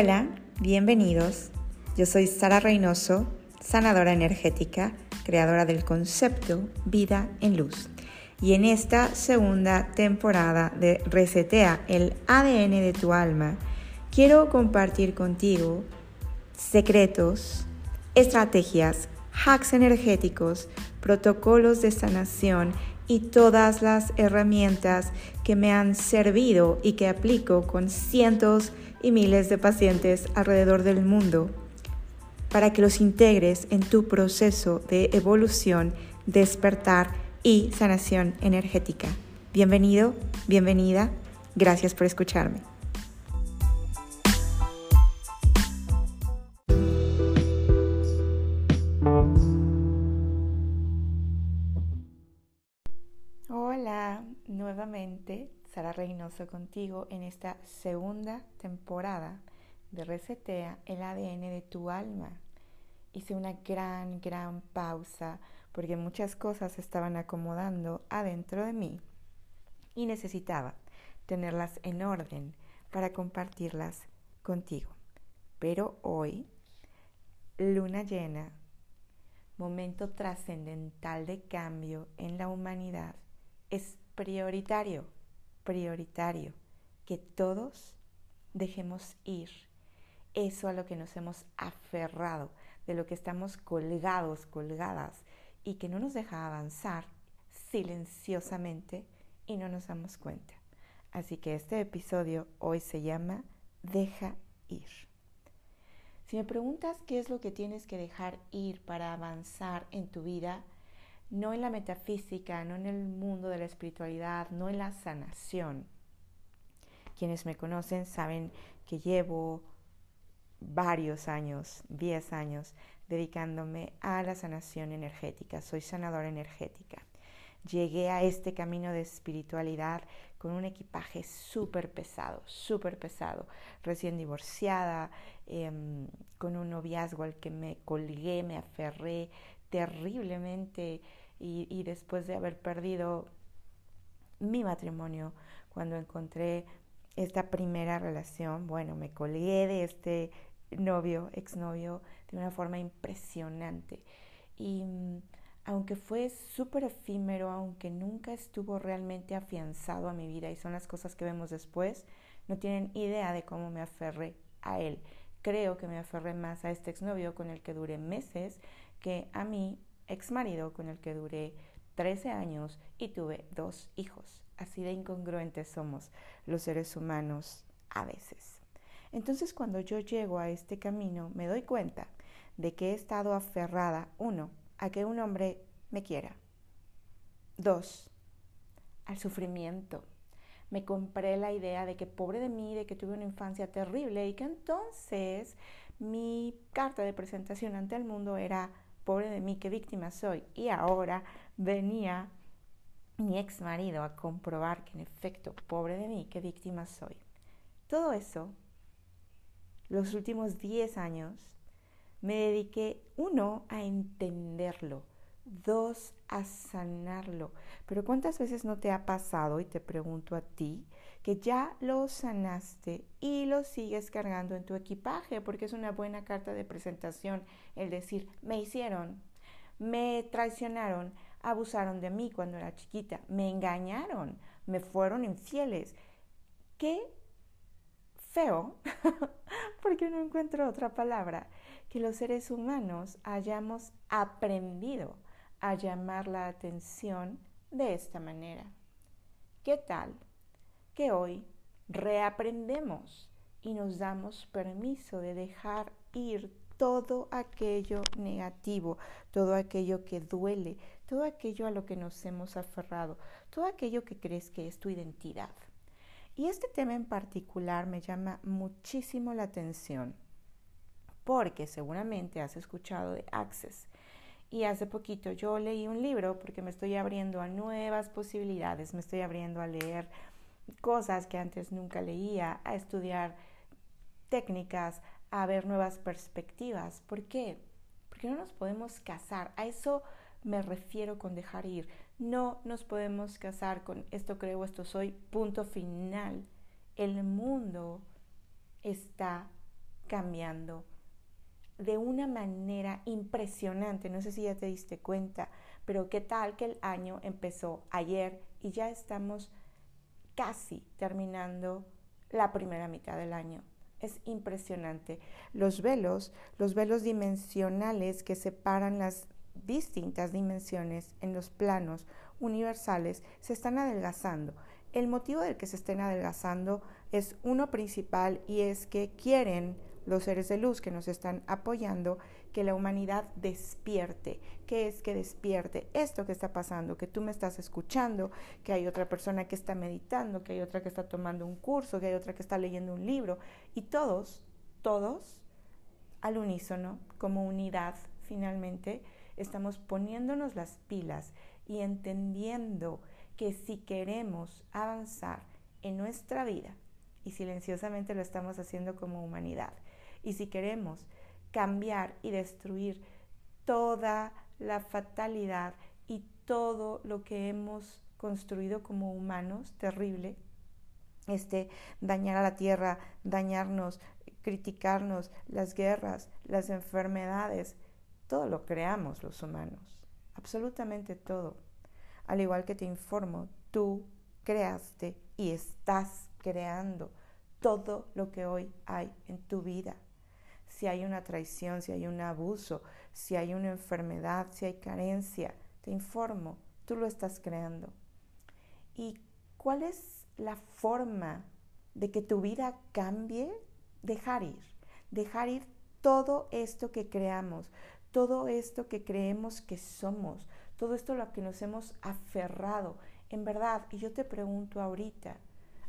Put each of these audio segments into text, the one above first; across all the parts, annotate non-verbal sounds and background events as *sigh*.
Hola, bienvenidos. Yo soy Sara Reynoso, sanadora energética, creadora del concepto Vida en Luz. Y en esta segunda temporada de Resetea el ADN de tu alma, quiero compartir contigo secretos, estrategias, hacks energéticos, protocolos de sanación y todas las herramientas que me han servido y que aplico con cientos y miles de pacientes alrededor del mundo para que los integres en tu proceso de evolución, despertar y sanación energética. Bienvenido, bienvenida, gracias por escucharme. Hola, nuevamente Sara Reynoso contigo en esta segunda temporada de Resetea el ADN de tu alma. Hice una gran, gran pausa porque muchas cosas estaban acomodando adentro de mí y necesitaba tenerlas en orden para compartirlas contigo. Pero hoy, luna llena, momento trascendental de cambio en la humanidad, es prioritario, prioritario que todos dejemos ir eso a lo que nos hemos aferrado, de lo que estamos colgados, colgadas y que no nos deja avanzar silenciosamente y no nos damos cuenta. Así que este episodio hoy se llama Deja ir. Si me preguntas qué es lo que tienes que dejar ir para avanzar en tu vida, no en la metafísica, no en el mundo de la espiritualidad, no en la sanación. Quienes me conocen saben que llevo varios años, 10 años, dedicándome a la sanación energética. Soy sanadora energética. Llegué a este camino de espiritualidad con un equipaje súper pesado, súper pesado. Recién divorciada, em, con un noviazgo al que me colgué, me aferré terriblemente y, después de haber perdido mi matrimonio, cuando encontré esta primera relación, bueno, me colgué de este novio, exnovio, de una forma impresionante. Y mm, aunque fue súper efímero, aunque nunca estuvo realmente afianzado a mi vida, y son las cosas que vemos después, no tienen idea de cómo me aferré a él. Creo que me aferré más a este exnovio con el que duré meses que a mi exmarido con el que duré 13 años y tuve dos hijos. Así de incongruentes somos los seres humanos a veces. Entonces cuando yo llego a este camino me doy cuenta de que he estado aferrada, uno, a que un hombre me quiera. Dos, al sufrimiento. Me compré la idea de que pobre de mí, de que tuve una infancia terrible y que entonces mi carta de presentación ante el mundo era pobre de mí, qué víctima soy. Y ahora venía mi ex marido a comprobar que en efecto, pobre de mí, qué víctima soy. Todo eso los últimos 10 años me dediqué, uno, a entenderlo, dos, a sanarlo. Pero ¿cuántas veces no te ha pasado, y te pregunto a ti, que ya lo sanaste y lo sigues cargando en tu equipaje? Porque es una buena carta de presentación el decir, me hicieron, me traicionaron, abusaron de mí cuando era chiquita, me engañaron, me fueron infieles. ¿Qué feo, *laughs* porque no encuentro otra palabra, que los seres humanos hayamos aprendido a llamar la atención de esta manera. ¿Qué tal que hoy reaprendemos y nos damos permiso de dejar ir todo aquello negativo, todo aquello que duele, todo aquello a lo que nos hemos aferrado, todo aquello que crees que es tu identidad? Y este tema en particular me llama muchísimo la atención porque seguramente has escuchado de Access. Y hace poquito yo leí un libro porque me estoy abriendo a nuevas posibilidades, me estoy abriendo a leer cosas que antes nunca leía, a estudiar técnicas, a ver nuevas perspectivas. ¿Por qué? Porque no nos podemos casar. A eso me refiero con dejar ir. No nos podemos casar con esto creo, esto soy, punto final. El mundo está cambiando de una manera impresionante. No sé si ya te diste cuenta, pero qué tal que el año empezó ayer y ya estamos casi terminando la primera mitad del año. Es impresionante. Los velos, los velos dimensionales que separan las distintas dimensiones en los planos universales se están adelgazando. El motivo del que se estén adelgazando es uno principal y es que quieren los seres de luz que nos están apoyando, que la humanidad despierte. ¿Qué es que despierte? Esto que está pasando, que tú me estás escuchando, que hay otra persona que está meditando, que hay otra que está tomando un curso, que hay otra que está leyendo un libro. Y todos, todos, al unísono, como unidad, finalmente, estamos poniéndonos las pilas y entendiendo que si queremos avanzar en nuestra vida, y silenciosamente lo estamos haciendo como humanidad, y si queremos cambiar y destruir toda la fatalidad y todo lo que hemos construido como humanos, terrible, este, dañar a la tierra, dañarnos, criticarnos, las guerras, las enfermedades, todo lo creamos los humanos, absolutamente todo. Al igual que te informo, tú creaste y estás creando todo lo que hoy hay en tu vida si hay una traición, si hay un abuso, si hay una enfermedad, si hay carencia. Te informo, tú lo estás creando. ¿Y cuál es la forma de que tu vida cambie? Dejar ir, dejar ir todo esto que creamos, todo esto que creemos que somos, todo esto a lo que nos hemos aferrado. En verdad, y yo te pregunto ahorita,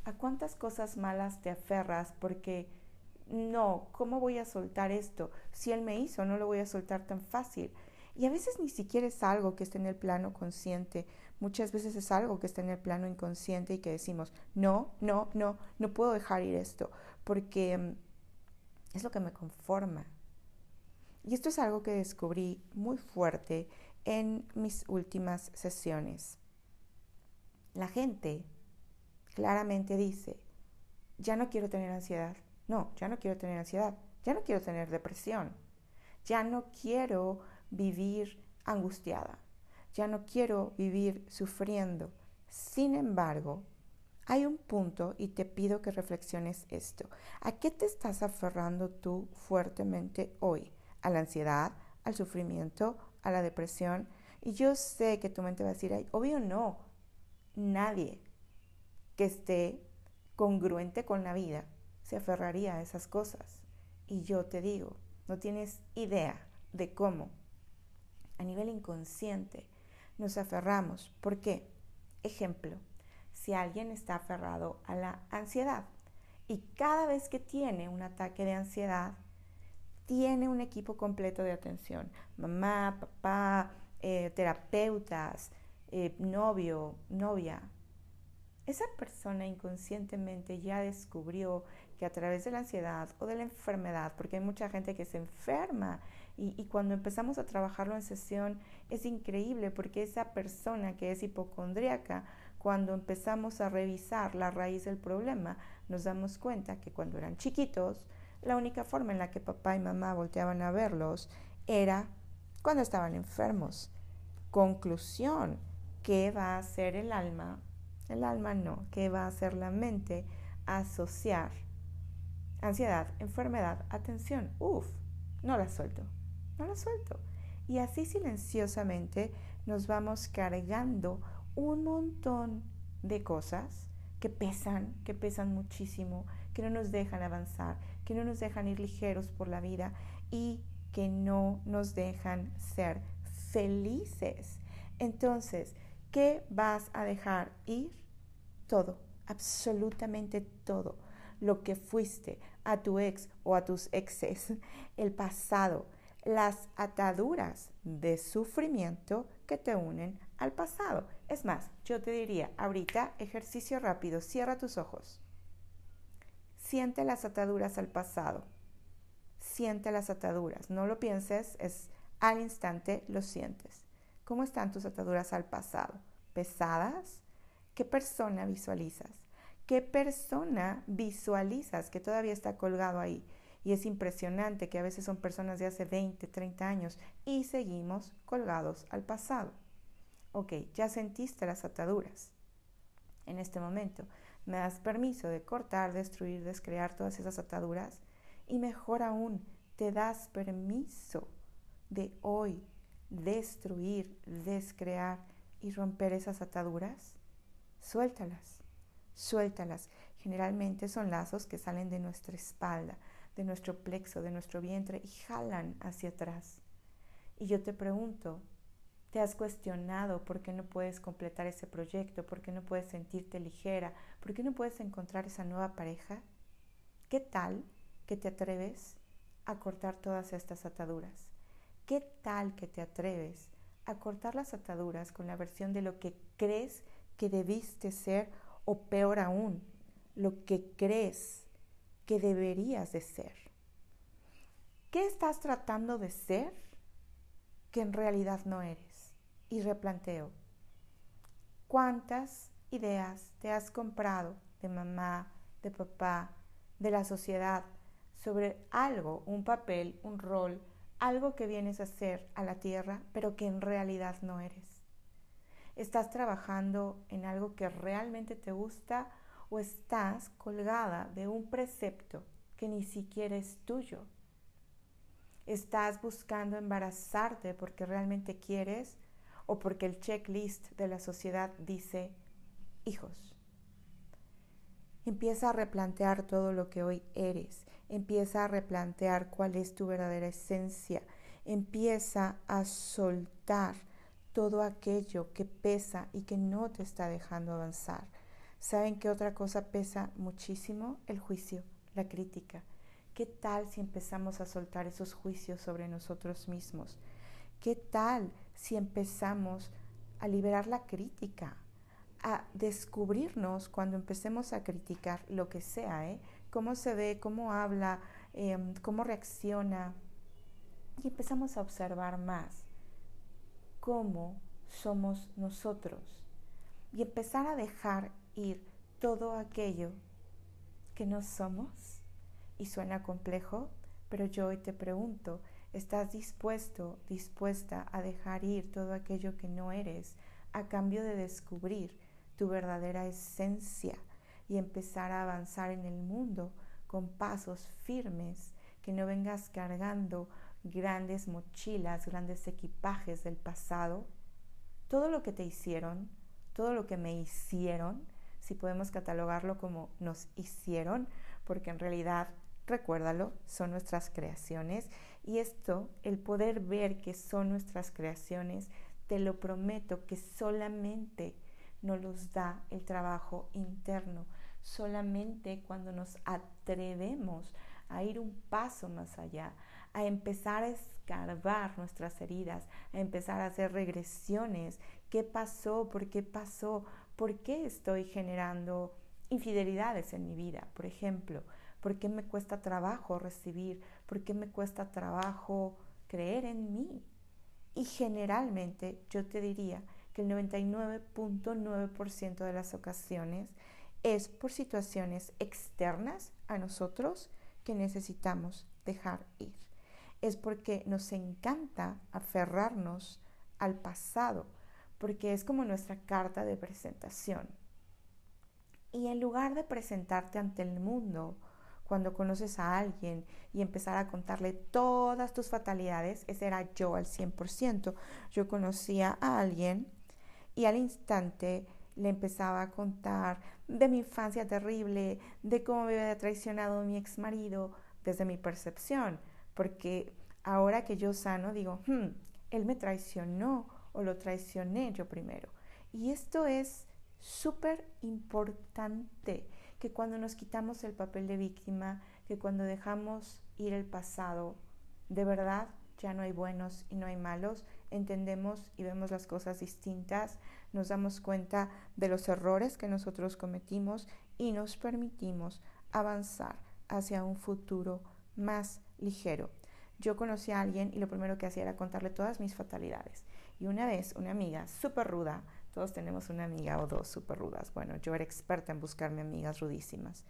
¿a cuántas cosas malas te aferras porque no, ¿cómo voy a soltar esto? Si Él me hizo, no lo voy a soltar tan fácil. Y a veces ni siquiera es algo que esté en el plano consciente, muchas veces es algo que está en el plano inconsciente y que decimos, no, no, no, no puedo dejar ir esto, porque mm, es lo que me conforma. Y esto es algo que descubrí muy fuerte en mis últimas sesiones. La gente claramente dice, ya no quiero tener ansiedad, no, ya no quiero tener ansiedad, ya no quiero tener depresión, ya no quiero vivir angustiada, ya no quiero vivir sufriendo. Sin embargo, hay un punto y te pido que reflexiones esto. ¿A qué te estás aferrando tú fuertemente hoy? ¿A la ansiedad? ¿Al sufrimiento? ¿A la depresión? Y yo sé que tu mente va a decir, obvio no, nadie que esté congruente con la vida se aferraría a esas cosas. Y yo te digo, no tienes idea de cómo a nivel inconsciente nos aferramos. ¿Por qué? Ejemplo, si alguien está aferrado a la ansiedad y cada vez que tiene un ataque de ansiedad, tiene un equipo completo de atención. Mamá, papá, eh, terapeutas, eh, novio, novia. Esa persona inconscientemente ya descubrió que a través de la ansiedad o de la enfermedad, porque hay mucha gente que se enferma y, cuando empezamos a trabajarlo en sesión es increíble porque esa persona que es hipocondríaca, cuando empezamos a revisar la raíz del problema, nos damos cuenta que cuando eran chiquitos, la única forma en la que papá y mamá volteaban a verlos era cuando estaban enfermos. Conclusión, ¿qué va a hacer el alma? El alma no, ¿qué va a hacer la mente? Asociar ansiedad, enfermedad, atención, uff, no la suelto, no la suelto. Y así silenciosamente nos vamos cargando un montón de cosas que pesan, que pesan muchísimo, que no nos dejan avanzar, que no nos dejan ir ligeros por la vida y que no nos dejan ser felices. Entonces, ¿qué vas a dejar ir? Todo, absolutamente todo lo que fuiste, a tu ex o a tus exes, *laughs* el pasado, las ataduras de sufrimiento que te unen al pasado. Es más, yo te diría, ahorita ejercicio rápido, cierra tus ojos. Siente las ataduras al pasado. Siente las ataduras. No lo pienses, es al instante lo sientes. ¿Cómo están tus ataduras al pasado? ¿Pesadas? ¿Qué persona visualizas? ¿Qué persona visualizas que todavía está colgado ahí? Y es impresionante que a veces son personas de hace 20, 30 años y seguimos colgados al pasado. Ok, ya sentiste las ataduras. En este momento, me das permiso de cortar, destruir, descrear todas esas ataduras y mejor aún, te das permiso de hoy destruir, descrear y romper esas ataduras. Suéltalas, suéltalas. Generalmente son lazos que salen de nuestra espalda, de nuestro plexo, de nuestro vientre y jalan hacia atrás. Y yo te pregunto, ¿te has cuestionado por qué no puedes completar ese proyecto? ¿Por qué no puedes sentirte ligera? ¿Por qué no puedes encontrar esa nueva pareja? ¿Qué tal que te atreves a cortar todas estas ataduras? ¿Qué tal que te atreves a cortar las ataduras con la versión de lo que crees que debiste ser o peor aún, lo que crees que deberías de ser. ¿Qué estás tratando de ser que en realidad no eres? Y replanteo, ¿cuántas ideas te has comprado de mamá, de papá, de la sociedad sobre algo, un papel, un rol, algo que vienes a hacer a la tierra, pero que en realidad no eres? ¿Estás trabajando en algo que realmente te gusta o estás colgada de un precepto que ni siquiera es tuyo. Estás buscando embarazarte porque realmente quieres o porque el checklist de la sociedad dice hijos. Empieza a replantear todo lo que hoy eres. Empieza a replantear cuál es tu verdadera esencia. Empieza a soltar todo aquello que pesa y que no te está dejando avanzar. ¿Saben qué otra cosa pesa muchísimo? El juicio, la crítica. ¿Qué tal si empezamos a soltar esos juicios sobre nosotros mismos? ¿Qué tal si empezamos a liberar la crítica? A descubrirnos cuando empecemos a criticar lo que sea, ¿eh? Cómo se ve, cómo habla, em, cómo reacciona. Y empezamos a observar más cómo somos nosotros. Y empezar a dejar ir todo aquello que no somos. Y suena complejo, pero yo hoy te pregunto, ¿estás dispuesto, dispuesta a dejar ir todo aquello que no eres a cambio de descubrir tu verdadera esencia y empezar a avanzar en el mundo con pasos firmes, que no vengas cargando grandes mochilas, grandes equipajes del pasado? Todo lo que te hicieron, todo lo que me hicieron, si podemos catalogarlo como nos hicieron, porque en realidad, recuérdalo, son nuestras creaciones y esto, el poder ver que son nuestras creaciones, te lo prometo que solamente nos los da el trabajo interno, solamente cuando nos atrevemos a ir un paso más allá, a empezar a escarbar nuestras heridas, a empezar a hacer regresiones. ¿Qué pasó? ¿Por qué pasó? ¿Por qué estoy generando infidelidades en mi vida? Por ejemplo, ¿por qué me cuesta trabajo recibir? ¿Por qué me cuesta trabajo creer en mí? Y generalmente yo te diría que el 99.9% de las ocasiones es por situaciones externas a nosotros que necesitamos dejar ir. Es porque nos encanta aferrarnos al pasado porque es como nuestra carta de presentación. Y en lugar de presentarte ante el mundo cuando conoces a alguien y empezar a contarle todas tus fatalidades, ese era yo al 100%. Yo conocía a alguien y al instante le empezaba a contar de mi infancia terrible, de cómo me había traicionado mi ex marido desde mi percepción, porque ahora que yo sano digo, hmm, él me traicionó o lo traicioné yo primero. Y esto es súper importante, que cuando nos quitamos el papel de víctima, que cuando dejamos ir el pasado, de verdad ya no hay buenos y no hay malos, entendemos y vemos las cosas distintas, nos damos cuenta de los errores que nosotros cometimos y nos permitimos avanzar hacia un futuro más ligero. Yo conocí a alguien y lo primero que hacía era contarle todas mis fatalidades. Y una vez una amiga súper ruda, todos tenemos una amiga o dos súper rudas, bueno, yo era experta en buscarme amigas rudísimas.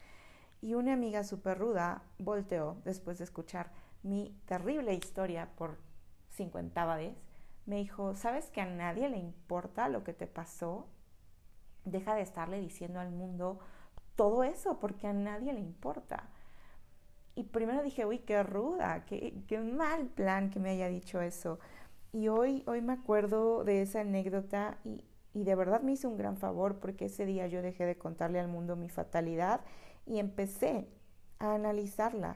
Y una amiga súper ruda volteó después de escuchar mi terrible historia por cincuentava vez. Me dijo, ¿sabes que a nadie le importa lo que te pasó? Deja de estarle diciendo al mundo todo eso porque a nadie le importa. Y primero dije, uy, qué ruda, qué, qué mal plan que me haya dicho eso. Y hoy, hoy me acuerdo de esa anécdota y, y de verdad me hizo un gran favor porque ese día yo dejé de contarle al mundo mi fatalidad y empecé a analizarla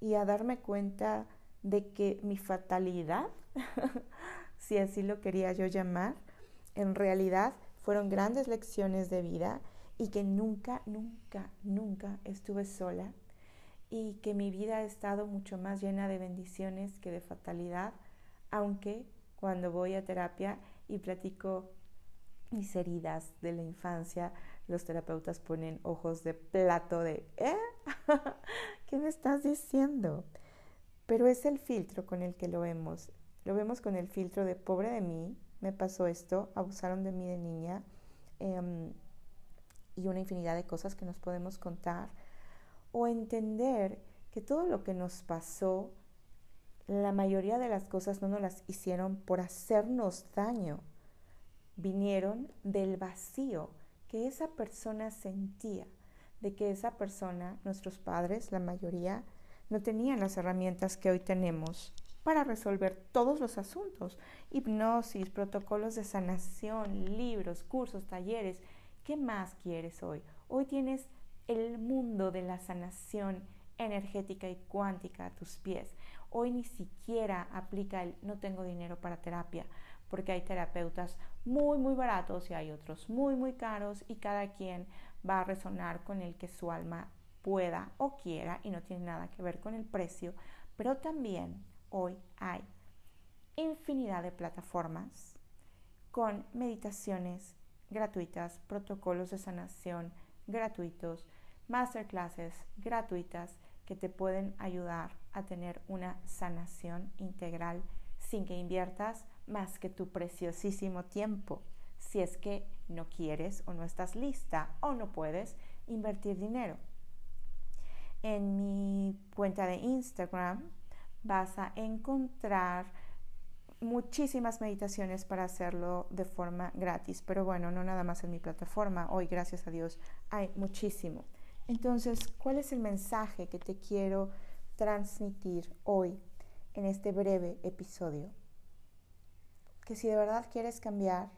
y a darme cuenta de que mi fatalidad, *laughs* si así lo quería yo llamar, en realidad fueron grandes lecciones de vida y que nunca, nunca, nunca estuve sola y que mi vida ha estado mucho más llena de bendiciones que de fatalidad, aunque cuando voy a terapia y platico mis heridas de la infancia, los terapeutas ponen ojos de plato de, ¿eh? *laughs* ¿Qué me estás diciendo? Pero es el filtro con el que lo vemos. Lo vemos con el filtro de pobre de mí, me pasó esto, abusaron de mí de niña em, y una infinidad de cosas que nos podemos contar. O entender que todo lo que nos pasó, la mayoría de las cosas no nos las hicieron por hacernos daño, vinieron del vacío que esa persona sentía, de que esa persona, nuestros padres, la mayoría, no tenían las herramientas que hoy tenemos para resolver todos los asuntos. Hipnosis, protocolos de sanación, libros, cursos, talleres. ¿Qué más quieres hoy? Hoy tienes el mundo de la sanación energética y cuántica a tus pies. Hoy ni siquiera aplica el no tengo dinero para terapia, porque hay terapeutas muy, muy baratos y hay otros muy, muy caros y cada quien va a resonar con el que su alma pueda o quiera y no tiene nada que ver con el precio, pero también hoy hay infinidad de plataformas con meditaciones gratuitas, protocolos de sanación gratuitos, masterclasses gratuitas que te pueden ayudar a tener una sanación integral sin que inviertas más que tu preciosísimo tiempo, si es que no quieres o no estás lista o no puedes invertir dinero. En mi cuenta de Instagram vas a encontrar muchísimas meditaciones para hacerlo de forma gratis, pero bueno, no nada más en mi plataforma, hoy gracias a Dios hay muchísimo. Entonces, ¿cuál es el mensaje que te quiero transmitir hoy en este breve episodio? Que si de verdad quieres cambiar,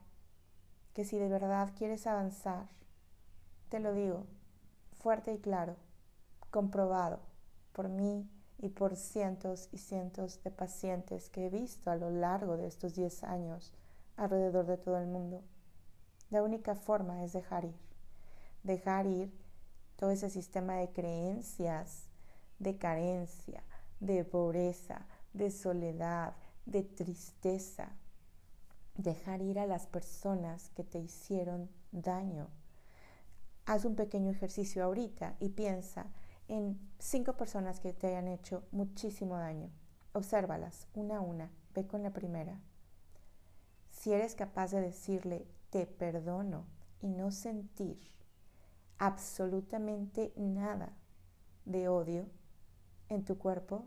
que si de verdad quieres avanzar, te lo digo fuerte y claro, comprobado por mí y por cientos y cientos de pacientes que he visto a lo largo de estos 10 años alrededor de todo el mundo. La única forma es dejar ir, dejar ir todo ese sistema de creencias, de carencia, de pobreza, de soledad, de tristeza. Dejar ir a las personas que te hicieron daño. Haz un pequeño ejercicio ahorita y piensa en cinco personas que te hayan hecho muchísimo daño. Obsérvalas una a una. Ve con la primera. Si eres capaz de decirle te perdono y no sentir absolutamente nada de odio en tu cuerpo,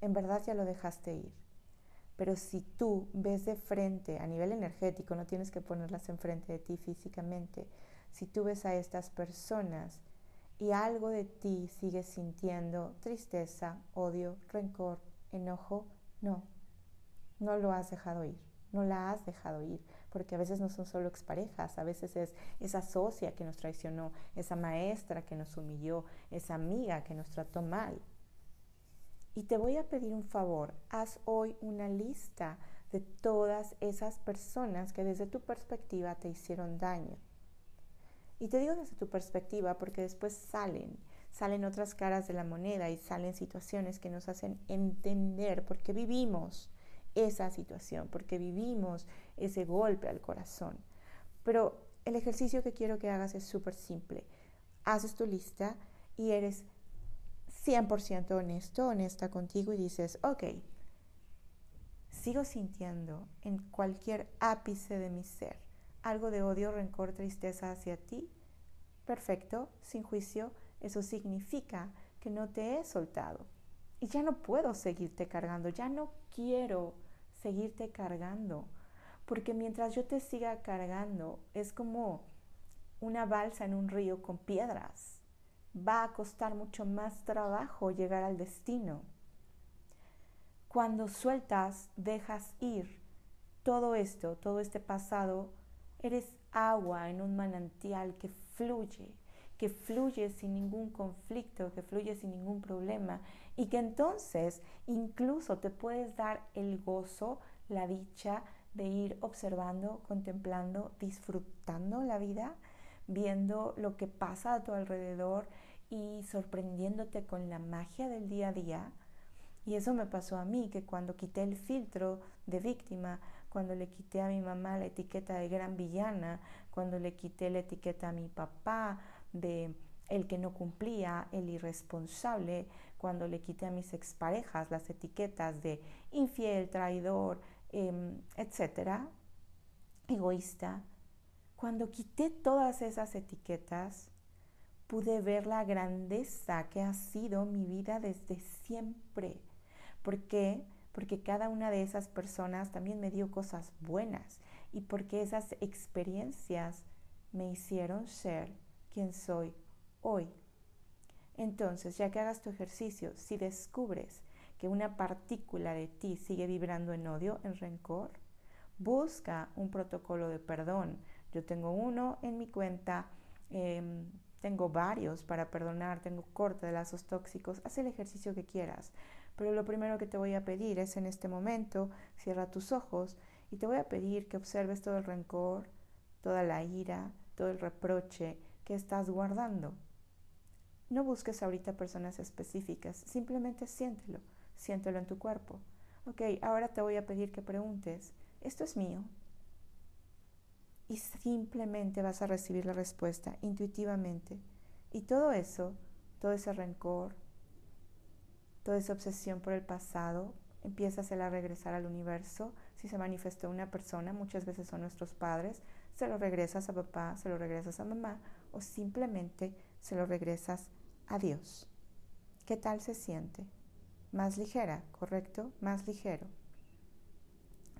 en verdad ya lo dejaste ir. Pero si tú ves de frente a nivel energético, no tienes que ponerlas enfrente de ti físicamente, si tú ves a estas personas y algo de ti sigue sintiendo tristeza, odio, rencor, enojo, no, no lo has dejado ir, no la has dejado ir porque a veces no son solo exparejas, a veces es esa socia que nos traicionó, esa maestra que nos humilló, esa amiga que nos trató mal. Y te voy a pedir un favor, haz hoy una lista de todas esas personas que desde tu perspectiva te hicieron daño. Y te digo desde tu perspectiva porque después salen, salen otras caras de la moneda y salen situaciones que nos hacen entender por qué vivimos esa situación, porque vivimos ese golpe al corazón. Pero el ejercicio que quiero que hagas es súper simple. Haces tu lista y eres 100% honesto, honesta contigo y dices, ok, sigo sintiendo en cualquier ápice de mi ser algo de odio, rencor, tristeza hacia ti. Perfecto, sin juicio, eso significa que no te he soltado. Y ya no puedo seguirte cargando, ya no quiero seguirte cargando. Porque mientras yo te siga cargando, es como una balsa en un río con piedras. Va a costar mucho más trabajo llegar al destino. Cuando sueltas, dejas ir todo esto, todo este pasado, eres agua en un manantial que fluye, que fluye sin ningún conflicto, que fluye sin ningún problema y que entonces incluso te puedes dar el gozo, la dicha de ir observando, contemplando, disfrutando la vida, viendo lo que pasa a tu alrededor y sorprendiéndote con la magia del día a día. Y eso me pasó a mí, que cuando quité el filtro de víctima, cuando le quité a mi mamá la etiqueta de gran villana, cuando le quité la etiqueta a mi papá de el que no cumplía, el irresponsable, cuando le quité a mis exparejas las etiquetas de infiel, traidor, em, etcétera, egoísta, cuando quité todas esas etiquetas, pude ver la grandeza que ha sido mi vida desde siempre. ¿Por qué? Porque cada una de esas personas también me dio cosas buenas y porque esas experiencias me hicieron ser quien soy hoy. Entonces, ya que hagas tu ejercicio, si descubres que una partícula de ti sigue vibrando en odio, en rencor, busca un protocolo de perdón. Yo tengo uno en mi cuenta, em, tengo varios para perdonar, tengo corte de lazos tóxicos, haz el ejercicio que quieras. Pero lo primero que te voy a pedir es en este momento, cierra tus ojos y te voy a pedir que observes todo el rencor, toda la ira, todo el reproche que estás guardando. No busques ahorita personas específicas, simplemente siéntelo, siéntelo en tu cuerpo. Ok, ahora te voy a pedir que preguntes, ¿esto es mío? Y simplemente vas a recibir la respuesta intuitivamente. Y todo eso, todo ese rencor, toda esa obsesión por el pasado, empieza a regresar al universo. Si se manifestó una persona, muchas veces son nuestros padres, se lo regresas a papá, se lo regresas a mamá o simplemente se lo regresas a Dios. ¿Qué tal se siente? Más ligera, ¿correcto? Más ligero.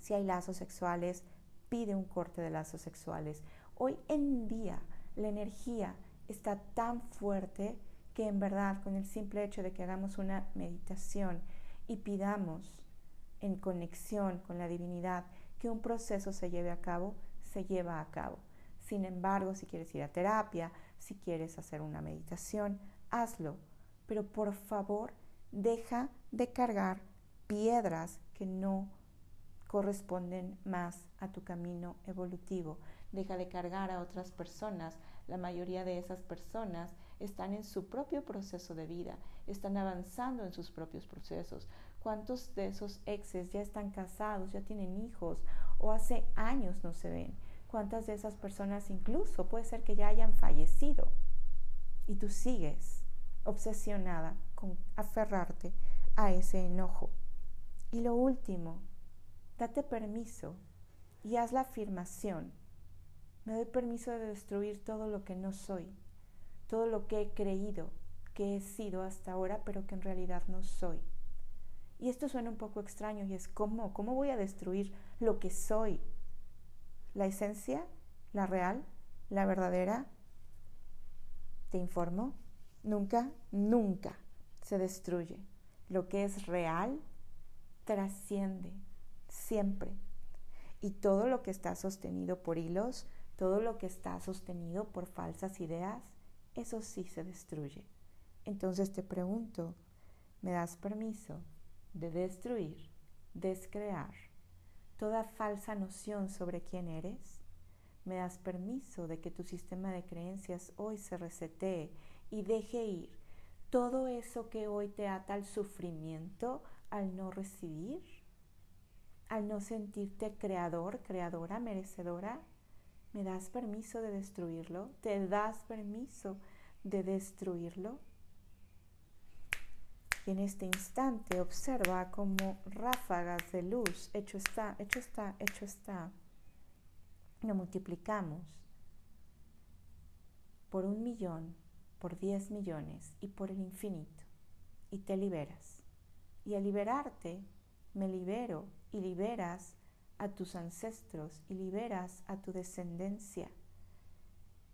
Si hay lazos sexuales, pide un corte de lazos sexuales. Hoy en día la energía está tan fuerte que en verdad con el simple hecho de que hagamos una meditación y pidamos en conexión con la divinidad que un proceso se lleve a cabo, se lleva a cabo. Sin embargo, si quieres ir a terapia, si quieres hacer una meditación, hazlo. Pero por favor, deja de cargar piedras que no corresponden más a tu camino evolutivo. Deja de cargar a otras personas. La mayoría de esas personas están en su propio proceso de vida, están avanzando en sus propios procesos. ¿Cuántos de esos exes ya están casados, ya tienen hijos o hace años no se ven? ¿Cuántas de esas personas incluso puede ser que ya hayan fallecido? Y tú sigues obsesionada con aferrarte a ese enojo. Y lo último, date permiso y haz la afirmación. Me doy permiso de destruir todo lo que no soy, todo lo que he creído que he sido hasta ahora, pero que en realidad no soy. Y esto suena un poco extraño y es ¿cómo? ¿Cómo voy a destruir lo que soy? La esencia, la real, la verdadera, te informo, nunca, nunca se destruye. Lo que es real trasciende siempre. Y todo lo que está sostenido por hilos, todo lo que está sostenido por falsas ideas, eso sí se destruye. Entonces te pregunto, ¿me das permiso de destruir, descrear toda falsa noción sobre quién eres? ¿Me das permiso de que tu sistema de creencias hoy se resetee y deje ir todo eso que hoy te ata al sufrimiento al no recibir? ¿Al no sentirte creador, creadora, merecedora? ¿Me das permiso de destruirlo? ¿Te das permiso de destruirlo? Y en este instante observa como ráfagas de luz, hecho está, hecho está, hecho está, lo multiplicamos por un millón, por 10 millones y por el infinito y te liberas. Y al liberarte, me libero y liberas a tus ancestros y liberas a tu descendencia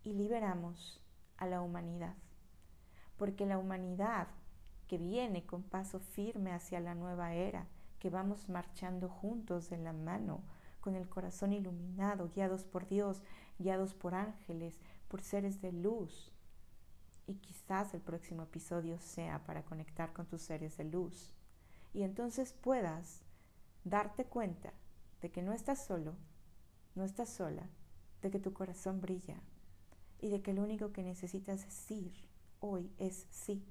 y liberamos a la humanidad. Porque la humanidad que viene con paso firme hacia la nueva era, que vamos marchando juntos de la mano, con el corazón iluminado, guiados por Dios, guiados por ángeles, por seres de luz. Y quizás el próximo episodio sea para conectar con tus seres de luz. Y entonces puedas darte cuenta de que no estás solo, no estás sola, de que tu corazón brilla y de que lo único que necesitas decir hoy es sí.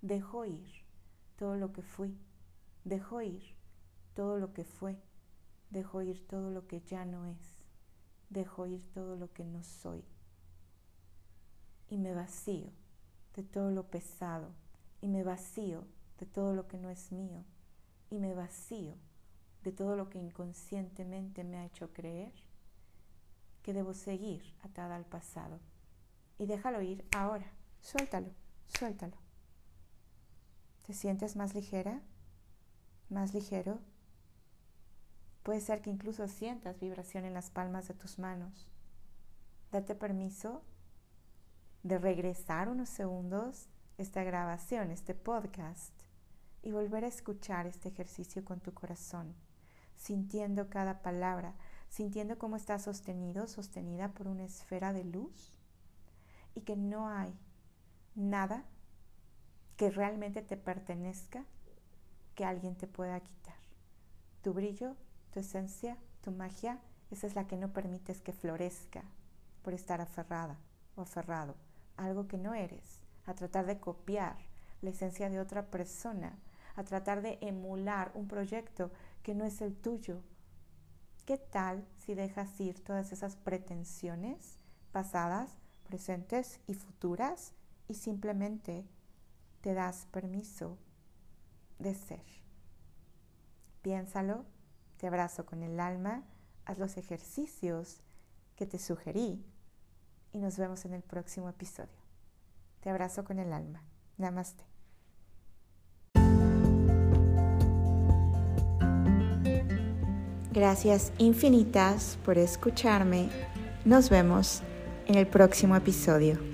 Dejo ir todo lo que fui, dejo ir todo lo que fue, dejo ir todo lo que ya no es, dejo ir todo lo que no soy. Y me vacío de todo lo pesado, y me vacío de todo lo que no es mío, y me vacío de todo lo que inconscientemente me ha hecho creer que debo seguir atada al pasado. Y déjalo ir ahora. Suéltalo, suéltalo. ¿Te sientes más ligera? ¿Más ligero? Puede ser que incluso sientas vibración en las palmas de tus manos. Date permiso de regresar unos segundos esta grabación, este podcast, y volver a escuchar este ejercicio con tu corazón sintiendo cada palabra, sintiendo cómo está sostenido, sostenida por una esfera de luz y que no hay nada que realmente te pertenezca que alguien te pueda quitar. Tu brillo, tu esencia, tu magia, esa es la que no permites que florezca por estar aferrada o aferrado algo que no eres, a tratar de copiar la esencia de otra persona, a tratar de emular un proyecto que no es el tuyo. ¿Qué tal si dejas ir todas esas pretensiones pasadas, presentes y futuras y simplemente te das permiso de ser? Piénsalo, te abrazo con el alma, haz los ejercicios que te sugerí y nos vemos en el próximo episodio. Te abrazo con el alma. Namaste. Gracias infinitas por escucharme. Nos vemos en el próximo episodio.